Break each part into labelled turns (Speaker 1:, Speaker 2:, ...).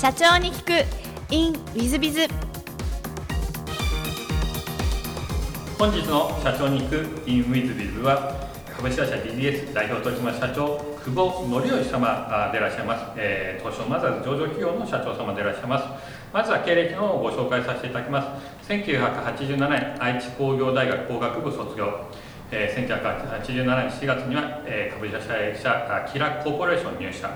Speaker 1: 社長に聞く。in ウィズビズ
Speaker 2: 本日の社長に行く in ウィズビズは株式会社 DDS 代表取締社長久保則義様でいらっしゃいます、えー、東証マザーズ上場企業の社長様でいらっしゃいます。まずは経歴のをご紹介させていただきます。1987年愛知工業大学工学部卒業。えー、1987年7月には、えー、株式会社キラコーポレーション入社。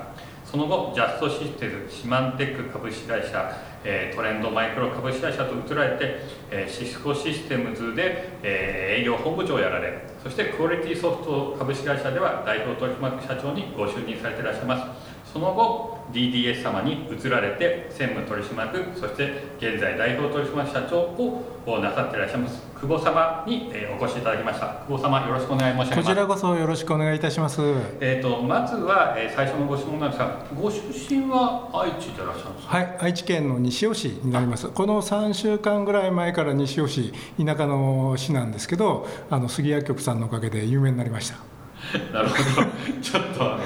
Speaker 2: その後ジャストシステムシマンテック株式会社、え、トレンドマイクロ株式会社と移られて、え、シスコシステムズで、え、営業本部長をやられそしてクオリティソフト株式会社では代表取締役社長にご就任されていらっしゃいます。その後 DDS 様に移られて専務取締役そして現在代表取締役社長をなさっていらっしゃいます久保様に、えお越しいただきました。久保様よろしくお願い申し上げます。
Speaker 3: こちらこそよろしくお願いいたします。
Speaker 2: えっ、とまずは、えー、最初のご質問なんですがご出身は愛知でいらっしゃるんですか？
Speaker 3: はい愛知県の西尾市になります。この3週間ぐらい前から西尾市田舎の市なんですけどあの杉薬局さんのおかげで有名になりました
Speaker 2: なるほど。ちょっとあの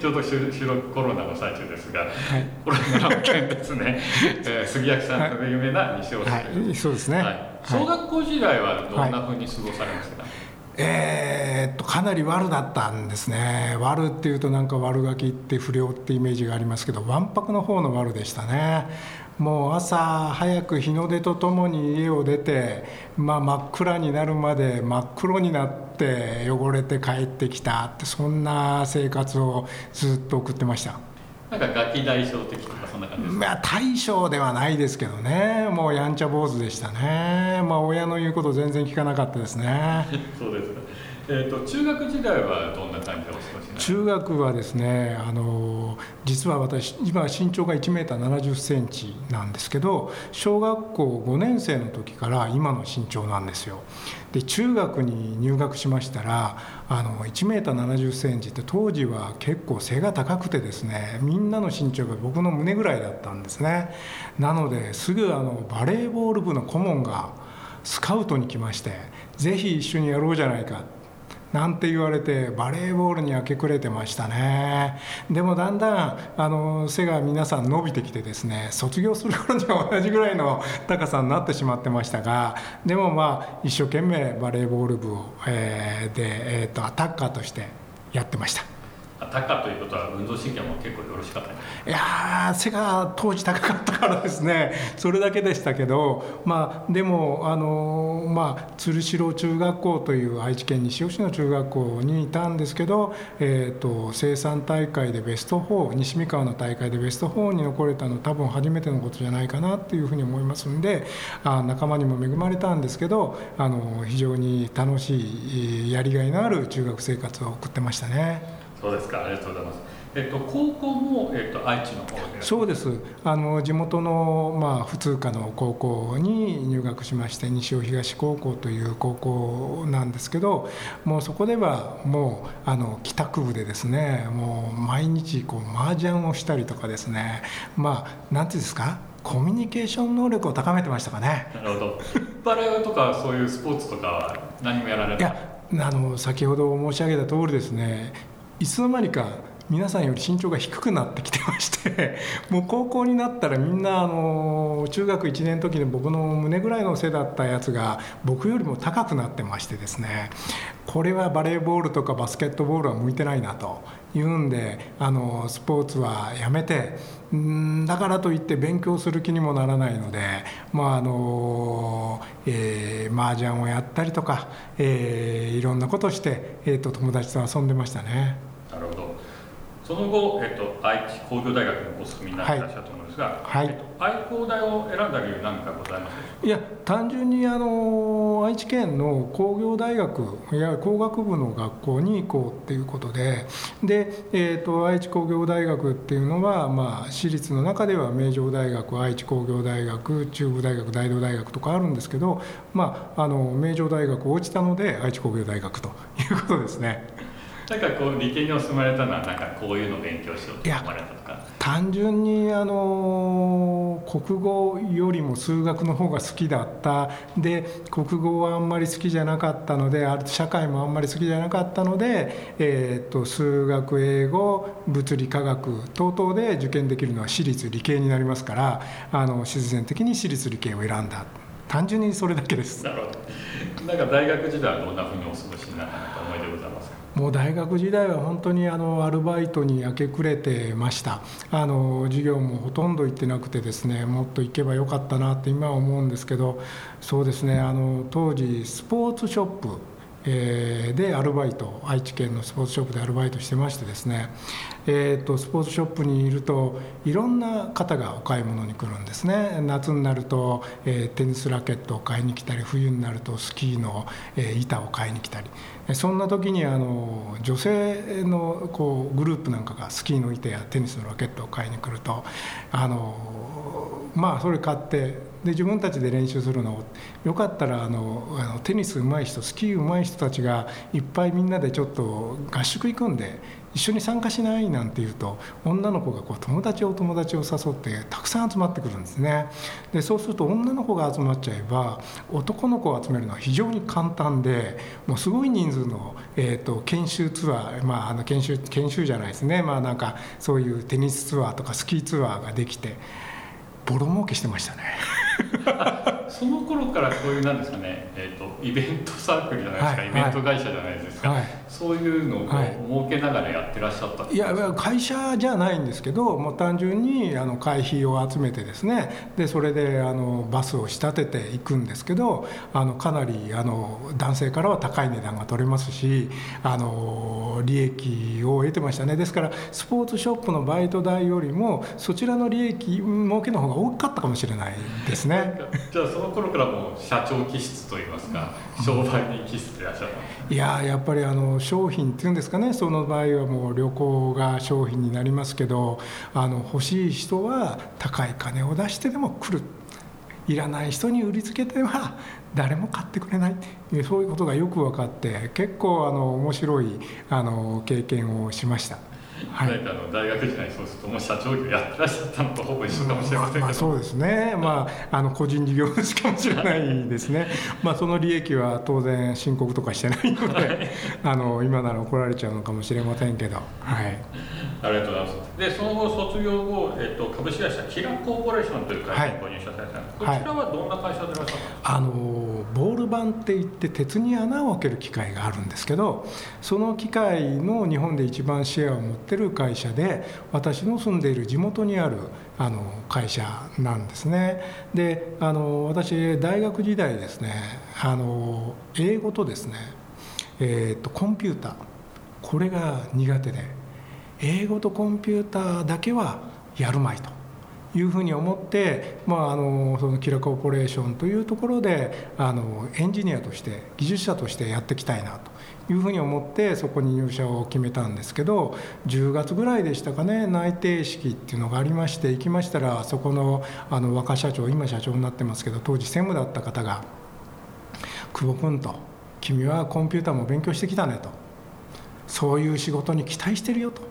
Speaker 2: ちょうど収録コロナの最中ですが、はい、コロナの件ですね、えー、杉焼さんで有名な西尾市、はい、
Speaker 3: そうですね、はい、
Speaker 2: 小学校時代はどんなふうに過ごされましたか、
Speaker 3: えー、っとかなり悪だったんですね。悪っていうとなんか悪ガキって不良ってイメージがありますけどわんぱくの方の悪でしたねもう朝早く日の出とともに家を出て、まあ、真っ暗になるまで真っ黒になって汚れて帰ってきたってそんな生活をずっと送ってました。
Speaker 2: なんかガキ大将的とかそんな感じですか、まあ、
Speaker 3: 大将ではないですけどね。もうやんちゃ坊主でしたね。まあ親の言うこと全然聞かなかったですね。
Speaker 2: そうですかえーと、中学時代はどんな感じでお過ごし
Speaker 3: 中学はですねあの実は私今身長が1メーター70センチなんですけど小学校5年生の時から今の身長なんですよ。で中学に入学しましたらあの1メーター70センチって当時は結構背が高くてですねみんなの身長が僕の胸ぐらいだったんですね。なのですぐあのバレーボール部の顧問がスカウトに来ましてぜひ一緒にやろうじゃないかってなんて言われてバレーボールに明け暮れてましたねでもだんだんあの背が皆さん伸びてきてですね卒業する頃には同じぐらいの高さになってしまってましたがでもまあ一生懸命バレーボール部を、えー、で、えーとアタッカーとしてやってました。
Speaker 2: タカということは運動神経も結構よろしかった
Speaker 3: いや背が当時高かったからですねそれだけでしたけどまあでもあのまあ鶴代中学校という愛知県西尾市の中学校にいたんですけど、えーと、生産大会でベスト4西三河の大会でベスト4に残れたの多分初めてのことじゃないかなっていうふうに思いますんであ仲間にも恵まれたんですけどあの非常に楽しいやりがいのある中学生活を送ってましたね。
Speaker 2: そうですか。ありがとうございます。えっと、高校も、えっと、愛知の方で
Speaker 3: そうです。あの地元の、まあ、普通科の高校に入学しまして西尾東高校という高校なんですけどもうそこではもうあの帰宅部でですねもう毎日こう麻雀をしたりとかですねまあ何ていうんですか？コミュニケーション能力を高めてましたかね。
Speaker 2: なるほど。バレーとかそういうスポーツとかは何もやられない？いや
Speaker 3: あの先ほど申し上げた通りですねいつの間にか皆さんより身長が低くなってきてまして もう高校になったらみんなあの中学1年の時に僕の胸ぐらいの背だったやつが僕よりも高くなってましてですねこれはバレーボールとかバスケットボールは向いてないなというんであのスポーツはやめてんだからといって勉強する気にもならないので、まああのえー、麻雀をやったりとか、えー、いろんなことして、えーと友達と遊んでましたね。
Speaker 2: その後、えっと、愛知工業大学にお勤めになっていらっしゃると思うんですが、はい、えっと、愛工大を選んだ理由何かございます
Speaker 3: いや単純にあの愛知県の工業大学いや工学部の学校に行こうっていうことでで、えーと、愛知工業大学っていうのは、まあ、私立の中では名城大学愛知工業大学中部大学大同大学とかあるんですけど、まあ、あの名城大学落ちたので愛知工業大学ということですね。
Speaker 2: なんかこう理系にお住まれたのはなんかこういうのを勉強しようと思われたとか。
Speaker 3: 単純にあの国語よりも数学の方が好きだった。で国語はあんまり好きじゃなかったので社会もあんまり好きじゃなかったので、えー、と数学英語物理科学等々で受験できるのは私立理系になりますからあの必然的に私立理系を選んだ。単純にそれだけです。
Speaker 2: なるほど。なんか大学時代はどんなふうにお過ごしになった思い出ございますか？
Speaker 3: もう大学時代は本当にあのアルバイトに明け暮れてました。あの授業もほとんど行ってなくてですねもっと行けばよかったなって今は思うんですけどそうですねあの当時スポーツショップえでアルバイト愛知県のスポーツショップでアルバイトしてましてですね、えーと、スポーツショップにいるといろんな方がお買い物に来るんですね。夏になると、えー、テニスラケットを買いに来たり冬になるとスキーの、えー、板を買いに来たり。そんな時にあの女性のこうグループなんかがスキーの板やテニスのラケットを買いに来るとあのまあそれ買ってで自分たちで練習するのをよかったらあのテニス上手い人スキー上手い人たちがいっぱいみんなでちょっと合宿行くんで一緒に参加しないなんて言うと女の子がこう友達お友達を誘ってたくさん集まってくるんですね。でそうすると女の子が集まっちゃえば男の子を集めるのは非常に簡単でもうすごい人数の、えーと、研修ツアー、まあ、あの研修研修じゃないですね。まあなんかそういうテニスツアーとかスキーツアーができてボロ儲けしてましたね。
Speaker 2: その頃からこういうなんですかね、えーと、イベントサークルじゃないですか、はい、イベント会社じゃないですか、はい、そういうのを設けながらやってらっしゃった
Speaker 3: いや会社じゃないんですけどもう単純にあの会費を集めてですねでそれであのバスを仕立てていくんですけどあのかなりあの男性からは高い値段が取れますしあの利益を得てましたね。ですからスポーツショップのバイト代よりもそちらの利益儲けの方が大きかったかもしれないですね。
Speaker 2: じゃあその頃からもう社長気質といいますか、商売に気質でいらっしゃった
Speaker 3: いややっぱりあの商品っていうんですかね。その場合はもう旅行が商品になりますけどあの欲しい人は高い金を出してでも来る。いらない人に売りつけては誰も買ってくれないそういうことがよく分かって結構あの面白いあの経験をしました。
Speaker 2: はい、あの大学時代そうするともう社長業やってらっしゃったのとほぼ一緒かもしれませんけど、まあ、
Speaker 3: そうですね、まあ、あの個人事業主かもしれないですね、まあ、その利益は当然申告とかしてないので あの今なら怒られちゃうのかもしれませんけど、はい、
Speaker 2: ありがとうございます。でその後卒業後、えっと、株式会社キラコーポレーションという会社にご入社されたんです、はい、こちらはどんな会社でいらっしゃったんですか、
Speaker 3: あのボール板っていって鉄に穴を開ける機械があるんですけどその機械の日本で一番シェアを持っててる会社で私の住んでいる地元にあるあの会社なんですね。であの私大学時代ですねあの英語とですね、えーと、コンピューター。これが苦手で英語とコンピューターだけはやるまいと。いうふうに思って、まあ、あのそのキラコーポレーションというところであのエンジニアとして技術者としてやっていきたいなというふうに思ってそこに入社を決めたんですけど10月ぐらいでしたかね内定式っていうのがありまして行きましたらそこのあの若社長今社長になってますけど当時専務だった方が「久保君と君はコンピューターも勉強してきたね」と「そういう仕事に期待してるよ」と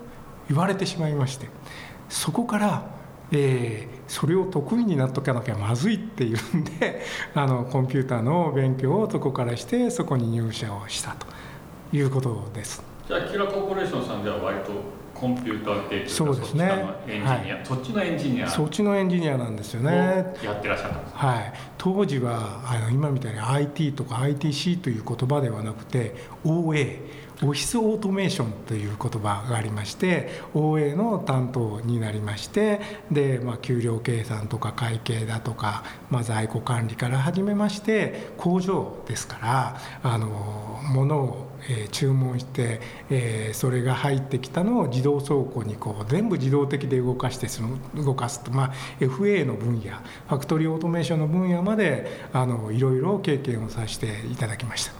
Speaker 3: 言われてしまいましてそこからえー、それを得意になっとかなきゃまずいっていうんで あのコンピューターの勉強をそこからしてそこに入社をしたということです。
Speaker 2: じゃあキラコーポレーションさんでは割とコンピューター系
Speaker 3: そうですね。エンジニア、
Speaker 2: はい、そっちのエンジニア
Speaker 3: そっちのエンジニアなんですよね。
Speaker 2: やってらっしゃったんです
Speaker 3: はい。当時はあの今みたいに IT とか ITC という言葉ではなくて OA オフィスオートメーションという言葉がありまして OA の担当になりましてで、まあ、給料計算とか会計だとか、まあ、在庫管理から始めまして工場ですからあの物をえ、注文して、えー、それが入ってきたのを自動倉庫にこう全部自動的で動かしてその動かすと、まあ、FA の分野ファクトリーオートメーションの分野まであのいろいろ経験をさせていただきました。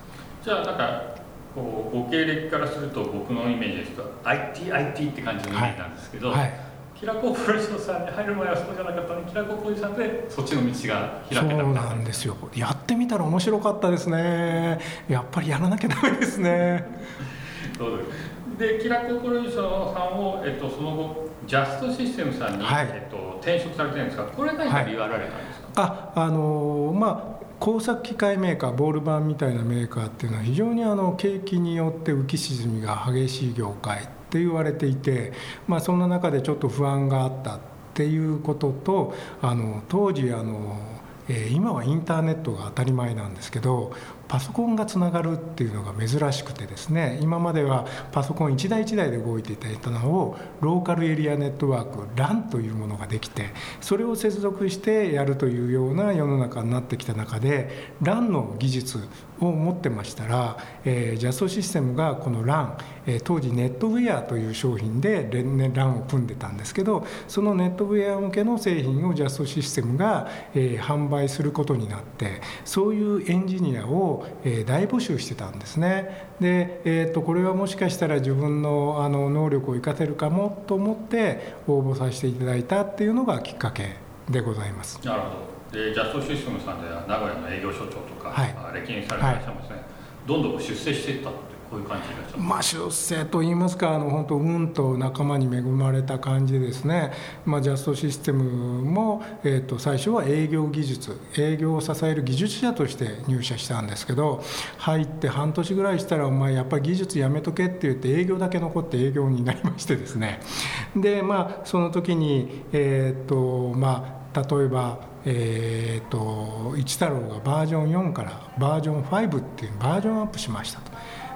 Speaker 2: じゃあなんかこうご経歴からすると僕のイメージですと ITIT って感じのイメージなんですけど、はい。はい。キラコーポレーションさんに入る前はそうじゃなかったのにキラコーポレーションでそっちの道が開けた
Speaker 3: そうなんですよ。やってみたら面白かったですね。やっぱりやらなきゃダメですね。
Speaker 2: そ うでキラコーポレーションさんを、えっと、その後ジャストシステムさんに、
Speaker 3: はい。
Speaker 2: えっと、転職されてるんですがこれ何か理由あられたんですか、
Speaker 3: ああのまあ工作機械メーカーボール板みたいなメーカーっていうのは非常にあの景気によって浮き沈みが激しい業界って言われていて、まあ、そんな中でちょっと不安があったっていうこととあの当時あの、え今はインターネットが当たり前なんですけどパソコンがつながるっていうのが珍しくてですね今まではパソコン1台1台で動いていたのをローカルエリアネットワーク LAN というものができてそれを接続してやるというような世の中になってきた中で LAN の技術を持ってましたら、えージャストシステムがこの LAN、えー当時ネットウェアという商品で LAN を組んでたんですけどそのネットウェア向けの製品をジャストシステムが、えー販売することになってそういうエンジニアを、えー大募集してたんですね。で、えー、とこれはもしかしたら自分のあの能力を生かせるかもと思って応募させていただいたっていうのがきっかけでございます。
Speaker 2: なるほど。でジャストシステムさんでは名古屋の営業所長とか、
Speaker 3: はい。
Speaker 2: あ歴任されていらっしゃいますね、どんどん出世していったってこういう感じでま
Speaker 3: あ、出世といいますかあの本当運と仲間に恵まれた感じですね、まあ、ジャストシステムも、えー、と最初は営業技術営業を支える技術者として入社したんですけど入って半年ぐらいしたらお前やっぱり技術やめとけって言って営業だけ残って営業になりましてですね。でまあその時にえっ、とまあ例えばえー、と一太郎がバージョン4からバージョン5っていうバージョンアップしましたと。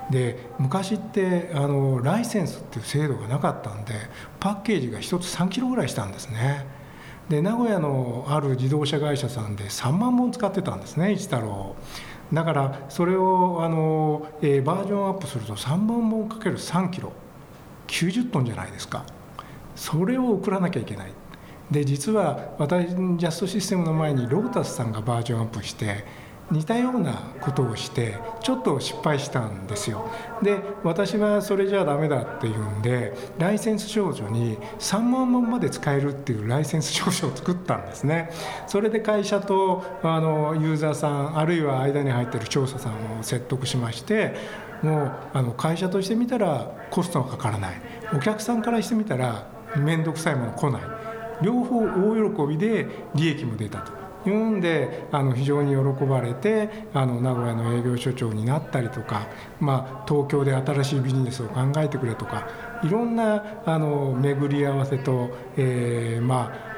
Speaker 3: で昔ってあのライセンスっていう制度がなかったんでパッケージが1つ3キロぐらいしたんですね。で名古屋のある自動車会社さんで3万本使ってたんですね一太郎。だからそれをあの、えーバージョンアップすると3万本かける3キロ。90トンじゃないですか。それを送らなきゃいけない。で実は私ジャストシステムの前にロータスさんがバージョンアップして似たようなことをしてちょっと失敗したんですよ。で私はそれじゃダメだっていうんでライセンス証書に3万本まで使えるっていうライセンス証書を作ったんですね。それで会社とあのユーザーさんあるいは間に入ってる調査さんを説得しましてもうあの会社としてみたらコストがかからない。お客さんからしてみたら面倒くさいもの来ない。両方大喜びで利益も出たと。いうんであの非常に喜ばれてあの名古屋の営業所長になったりとか、まあ、東京で新しいビジネスを考えてくれとかいろんなあの巡り合わせと、えーまあ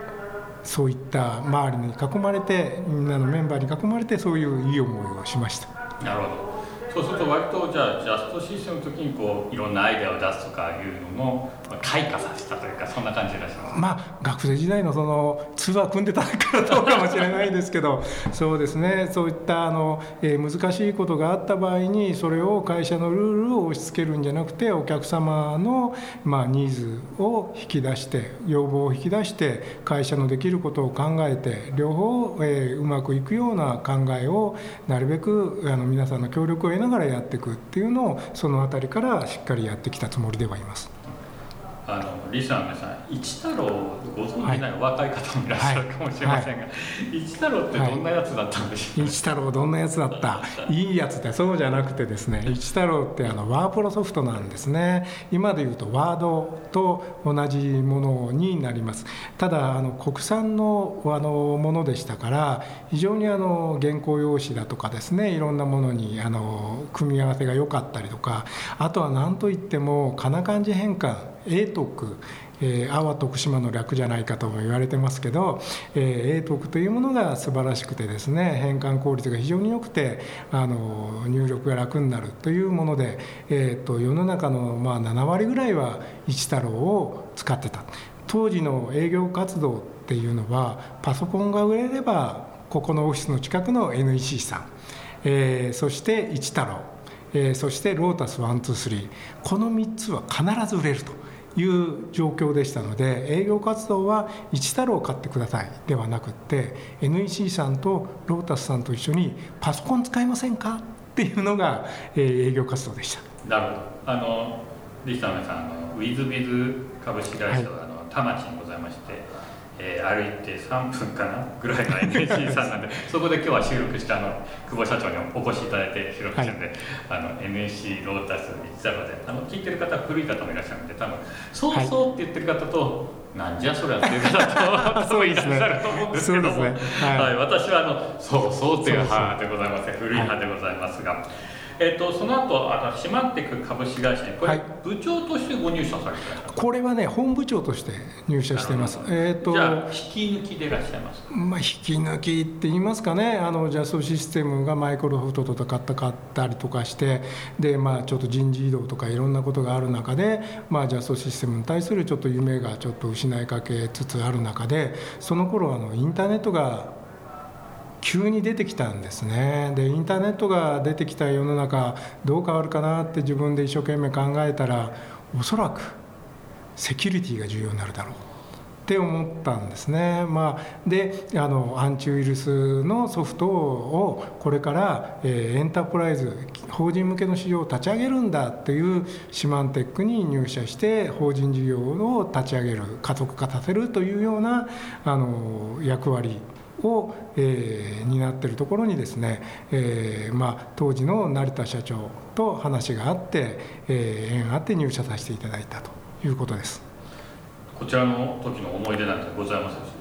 Speaker 3: そういった周りに囲まれてみんなのメンバーに囲まれてそういういい思いをしました。
Speaker 2: なるほどそうすると割とじゃあジャストシステムの時にこういろんなアイデアを出すとかいうのもまあ開花させたというかそんな感じでしゃいま
Speaker 3: あ、学生時代のそのツアー組んでたからどうかもしれないですけど そうですね。そういったあの、えー難しいことがあった場合にそれを会社のルールを押し付けるんじゃなくてお客様の、まあ、ニーズを引き出して要望を引き出して会社のできることを考えて両方、えーうまくいくような考えをなるべくあの皆さんの協力を得ながらやっていくっていうのをその辺りからしっかりやってきたつもりではいます。
Speaker 2: あのリスナーの皆さん一太郎をご存じない若い方もいらっしゃるかもしれませんが、一太郎ってどんなやつだったんでしょう？か、
Speaker 3: 一太郎どんなやつだった？いいやつでそうじゃなくてですね一太郎ってあのワープロソフトなんですね。今でいうとワードと同じものになります。ただあの国産のあのものでしたから非常にあの原稿用紙だとかですねいろんなものにあの組み合わせが良かったりとかあとは何といってもかな漢字変換英徳えー、阿波徳島の略じゃないかとも言われてますけど、えー、英徳というものが素晴らしくてですね変換効率が非常に良くてあの入力が楽になるというもので、えー、と世の中のまあ7割ぐらいは一太郎を使ってた。当時の営業活動っていうのはパソコンが売れればここのオフィスの近くの NEC さん、えーそして一太郎えーそしてロータス123この3つは必ず売れると。いう状況でしたので営業活動は一太郎を買ってくださいではなくって NEC さんとロータスさんと一緒にパソコン使いませんかっていうのが、えー営業活動でした。
Speaker 2: なるほど。あのリスナーの皆さんあのウィズビズ株式会社は、あの田町にございましてえー、歩いて3分かなぐらいの NSC さんなんでそこで今日は収録したあの久保社長にお越しいただいて収録したんで、はい、あの NSC ロータス10であの聞いてる方は古い方もいらっしゃるんで多分「そうそう」って言ってる方と、はい、なんじゃそりゃっていう方とそういらっしゃると思うんですけども、ね。はい、はい、私はあの「そうそう」っていう派でございます古い派でございますが。えーと、その後あのシマンテク株式会社にこれ、はい、部長としてご入社されて
Speaker 3: これはね本部長として入社しています。
Speaker 2: えっ、ー、とじゃあ引き抜きでいらっしゃいます
Speaker 3: まあ引き抜きって言いますかね。あのジャストシステムがマイクロソフトと戦ったりとかしてでまあちょっと人事異動とかいろんなことがある中でまあジャストシステムに対するちょっと夢がちょっと失いかけつつある中でその頃あのインターネットが急に出てきたんですね。でインターネットが出てきた世の中どう変わるかなって自分で一生懸命考えたらおそらくセキュリティが重要になるだろう。って思ったんですね、まあ、であのアンチウイルスのソフトをこれから、えー、エンタープライズ法人向けの市場を立ち上げるんだっていうシマンテックに入社して法人事業を立ち上げる加速化させるというようなあの役割を、えー、担っているところにですね、えーまあ、当時の成田社長と話があって、えー、縁あって入社させていただいたということです。
Speaker 2: こちらの時の思い出なんてございますでしょう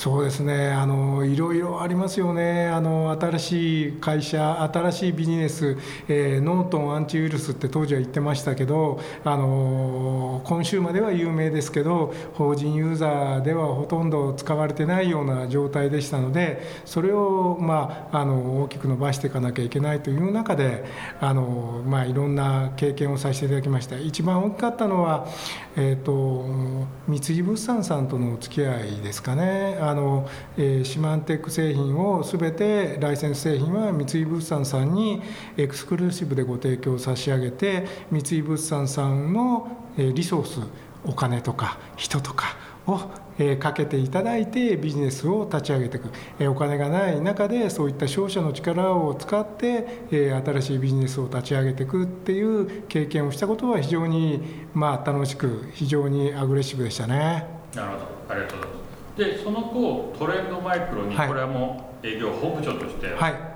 Speaker 3: そうですね。あのいろいろありますよね。あの新しい会社新しいビジネス、えー、ノートンアンチウイルスって当時は言ってましたけどあの今週までは有名ですけど法人ユーザーではほとんど使われてないような状態でしたのでそれを、まあ、あの大きく伸ばしていかなきゃいけないという中であの、まあ、いろんな経験をさせていただきました。一番大きかったのは、えーと、三井物産さんとのお付き合いですかね。あの、えー、シマンテック製品をすべてライセンス製品は三井物産さんにエクスクルーシブでご提供差し上げて三井物産さんの、えー、リソースお金とか人とかをえかけていただいてビジネスを立ち上げていく、えお金がない中でそういった商社の力を使って、え新しいビジネスを立ち上げていくっていう経験をしたことは非常にまあ楽しく非常にアグレッシブでしたね。
Speaker 2: なるほど。ありがとうございます。でその後トレンドマイクロにこれはもう営業本部長として、はい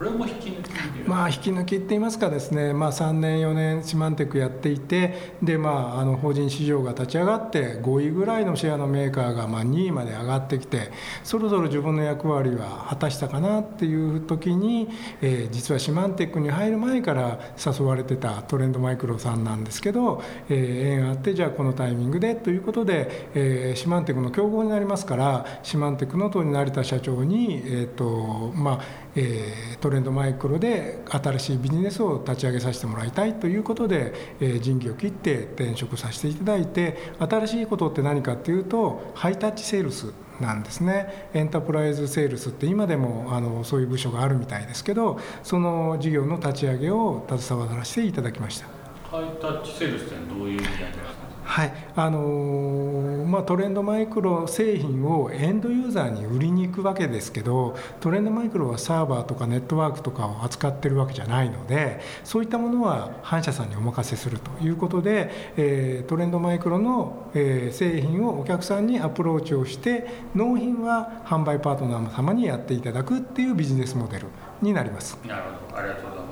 Speaker 2: これも引き抜き
Speaker 3: まあ引き抜きって言いますかですね、まあ、3年4年シマンテックやっていてで、まあ、あの法人市場が立ち上がって5位ぐらいのシェアのメーカーがまあ2位まで上がってきてそろそろ自分の役割は果たしたかなっていう時に、えー、実はシマンテックに入る前から誘われてたトレンドマイクロさんなんですけど、えー、縁あってじゃあこのタイミングでということで、えー、シマンテックの競合になりますからシマンテックの当時成田社長に、えーとまあえー、トレンドマイクロで新しいビジネスを立ち上げさせてもらいたいということで、えー、人事を切って転職させていただいて新しいことって何かっていうとハイタッチセールスなんですね。エンタープライズセールスって今でもあのそういう部署があるみたいですけどその事業の立ち上げを携わらせていただきました。
Speaker 2: ハイタッチセールスってどういう意味合いですか？
Speaker 3: はい。あのー、まあ、トレンドマイクロ製品をエンドユーザーに売りに行くわけですけどトレンドマイクロはサーバーとかネットワークとかを扱ってるわけじゃないのでそういったものは反社さんにお任せするということで、えー、トレンドマイクロの、えー、製品をお客さんにアプローチをして納品は販売パートナー様にやっていただくっていうビジネスモデルになります。
Speaker 2: なるほど。ありがとうございます。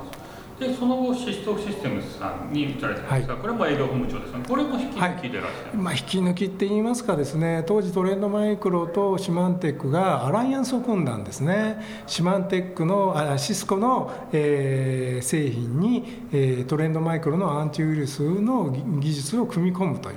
Speaker 2: でその後シストシステムさんに移られたんですが、はい、これも営業本部長ですね。これも引き抜きでらっしゃる、はい、
Speaker 3: まあ、引き抜きって言いますかですね当時トレンドマイクロとシマンテックがアライアンスを組んだんですね。シマンテックのあシスコの、えー、製品に、えー、トレンドマイクロのアンチウイルスの技術を組み込むという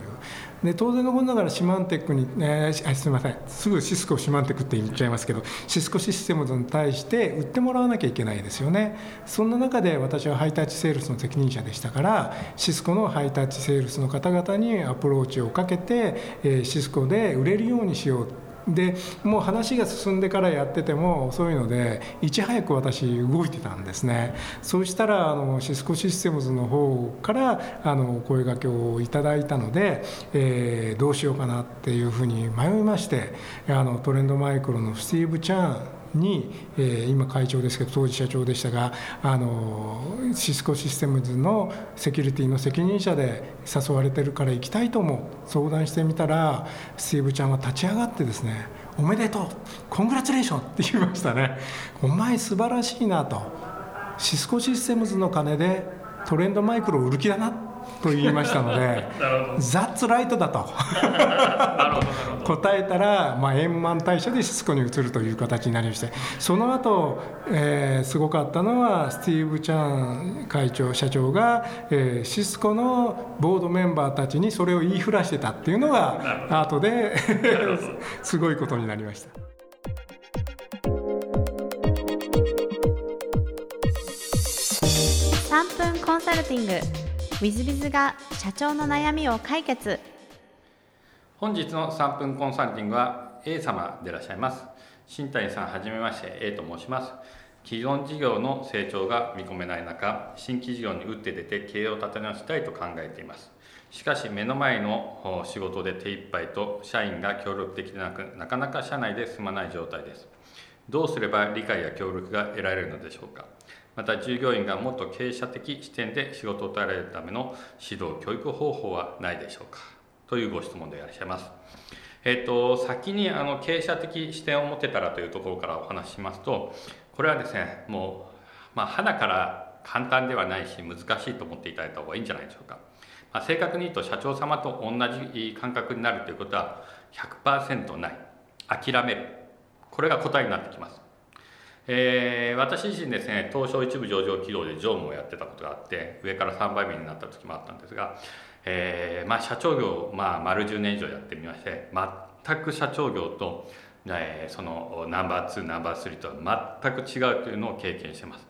Speaker 3: で当然のことながらシマンテックに、えー、すみません。すぐシスコシマンテックって言っちゃいますけどシスコシステムズに対して売ってもらわなきゃいけないですよね。そんな中で私はハイタッチセールスの責任者でしたからシスコのハイタッチセールスの方々にアプローチをかけて、えー、シスコで売れるようにしよう。でもう話が進んでからやってても遅いのでいち早く私動いてたんですね。そうしたらあのシスコシステムズの方からあの声がけをいただいたので、えー、どうしようかなっていうふうに迷いましてあのトレンドマイクロのスティーブ・チャンに、えー、今会長ですけど当時社長でしたがあのシスコシステムズのセキュリティの責任者で誘われてるから行きたいと思う相談してみたらスティーブちゃんは立ち上がってですねおめでとうコングラチュレーションって言いましたね。お前素晴らしいなと。シスコシステムズの金でトレンドマイクロを売る気だなと言いましたので「ザッツライトだと。答えたら、まあ、円満退社でシスコに移るという形になりましてその後、えー、すごかったのはスティーブ・チャン会長社長が、えー、シスコのボードメンバーたちにそれを言いふらしてたっていうのが後で すごいことになりました。
Speaker 1: 3分コンサルティングウィズビズが社長の悩みを解決。
Speaker 2: 本日の3分コンサルティングは A 様でいらっしゃいます。新谷さんはじめまして A と申します。既存事業の成長が見込めない中新規事業に打って出て経営を立て直したいと考えています。しかし目の前の仕事で手一杯と社員が協力的でなくなかなか社内で進まない状態です。どうすれば理解や協力が得られるのでしょうか。また従業員がもっと経営者的視点で仕事を与えられるための指導教育方法はないでしょうか？というご質問でいらっしゃいます。えっ、と先にあの経営者的視点を持てたらというところからお話ししますとこれはですねもう、まあ、花から簡単ではないし難しいと思っていただいた方がいいんじゃないでしょうか。まあ、正確に言うと社長様と同じ感覚になるということは100%ない諦めるこれが答えになってきますえー、私自身ですね東証一部上場企業で常務をやってたことがあって上から3倍目になった時もあったんですが、えーまあ、社長業、まあ、丸10年以上やってみまして全く社長業と、えー、そのナンバー2ナンバー3とは全く違うというのを経験してます、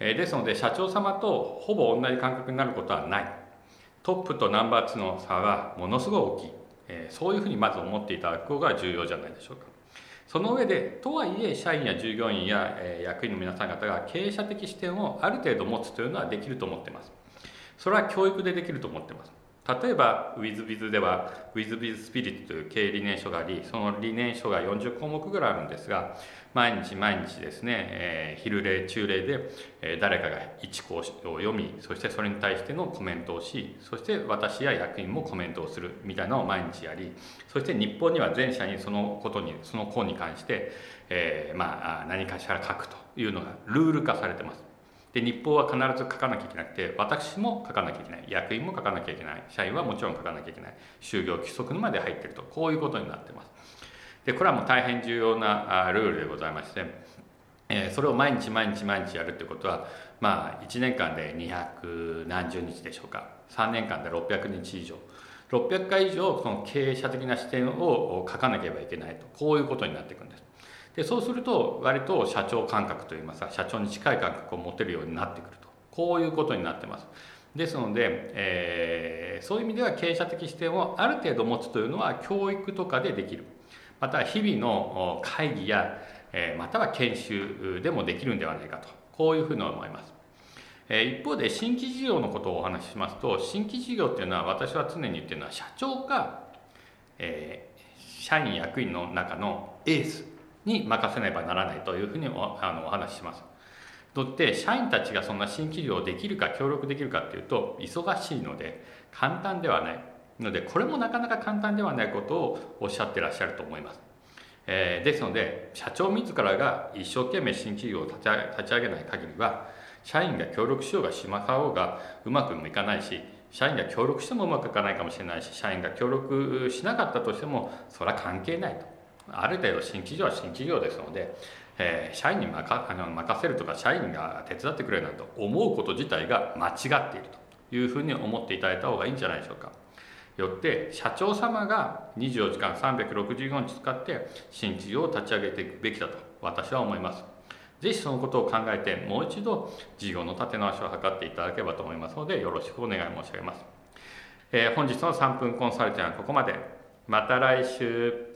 Speaker 2: えー、ですので社長様とほぼ同じ感覚になることはない。トップとナンバー2の差はものすごい大きい、えー、そういうふうにまず思っていただく方が重要じゃないでしょうか。その上でとはいえ社員や従業員や、役員の皆さん方が経営者的視点をある程度持つというのはできると思っています。それは教育でできると思ってます。例えば WithBiz では WithBiz スピリットという経営理念書がありその理念書が40項目ぐらいあるんですが毎日毎日ですね、えー、昼礼中礼で、えー、誰かが一項を読みそしてそれに対してのコメントをしそして私や役員もコメントをするみたいなのを毎日やりそして日本には全社にそのことにその項に関して、えー、まあ何かしら書くというのがルール化されてます。で日報は必ず書かなきゃいけなくて私も書かなきゃいけない。役員も書かなきゃいけない。社員はもちろん書かなきゃいけない。就業規則まで入ってると。こういうことになってます。でこれはもう大変重要なルールでございまして、えそれを毎日毎日毎日やるってことはまあ1年間で200何十日でしょうか。3年間で600日以上。600回以上その経営者的な視点を書かなければいけないと。こういうことになっていくんです。でそうすると割と社長感覚といいますか社長に近い感覚を持てるようになってくると。こういうことになってます。ですので、えー、そういう意味では経営者的視点をある程度持つというのは教育とかでできる。また日々の会議や、えー、または研修でもできるんではないかと。こういうふうに思います。一方で新規事業のことをお話ししますと新規事業っていうのは私は常に言ってるのは社長か、えー、社員役員の中のエースに任せねばならないというふうにおあのお話しします。とって社員たちがそんな新規業をできるか協力できるかっていうと忙しいので簡単ではないのでこれもなかなか簡単ではないことをおっしゃってらっしゃると思います。えー、ですので社長自らが一生懸命新企業を立ち上げない限りは社員が協力しようがしまかおうがうまくもいかないし社員が協力してもうまくいかないかもしれないし社員が協力しなかったとしてもそれは関係ないとある程度新企業は新企業ですので、えー、社員に任あの任せるとか社員が手伝ってくれるなんて思うこと自体が間違っているというふうに思っていただいた方がいいんじゃないでしょうか。よって社長様が24時間365日使って新企業を立ち上げていくべきだと私は思います。ぜひそのことを考えてもう一度事業の立て直しを図っていただければと思いますのでよろしくお願い申し上げます。えー、本日の3分コンサルティングはここまで。また来週。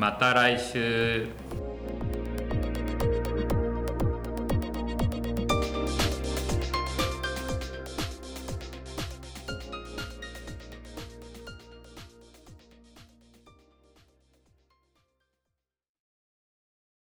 Speaker 2: また来週。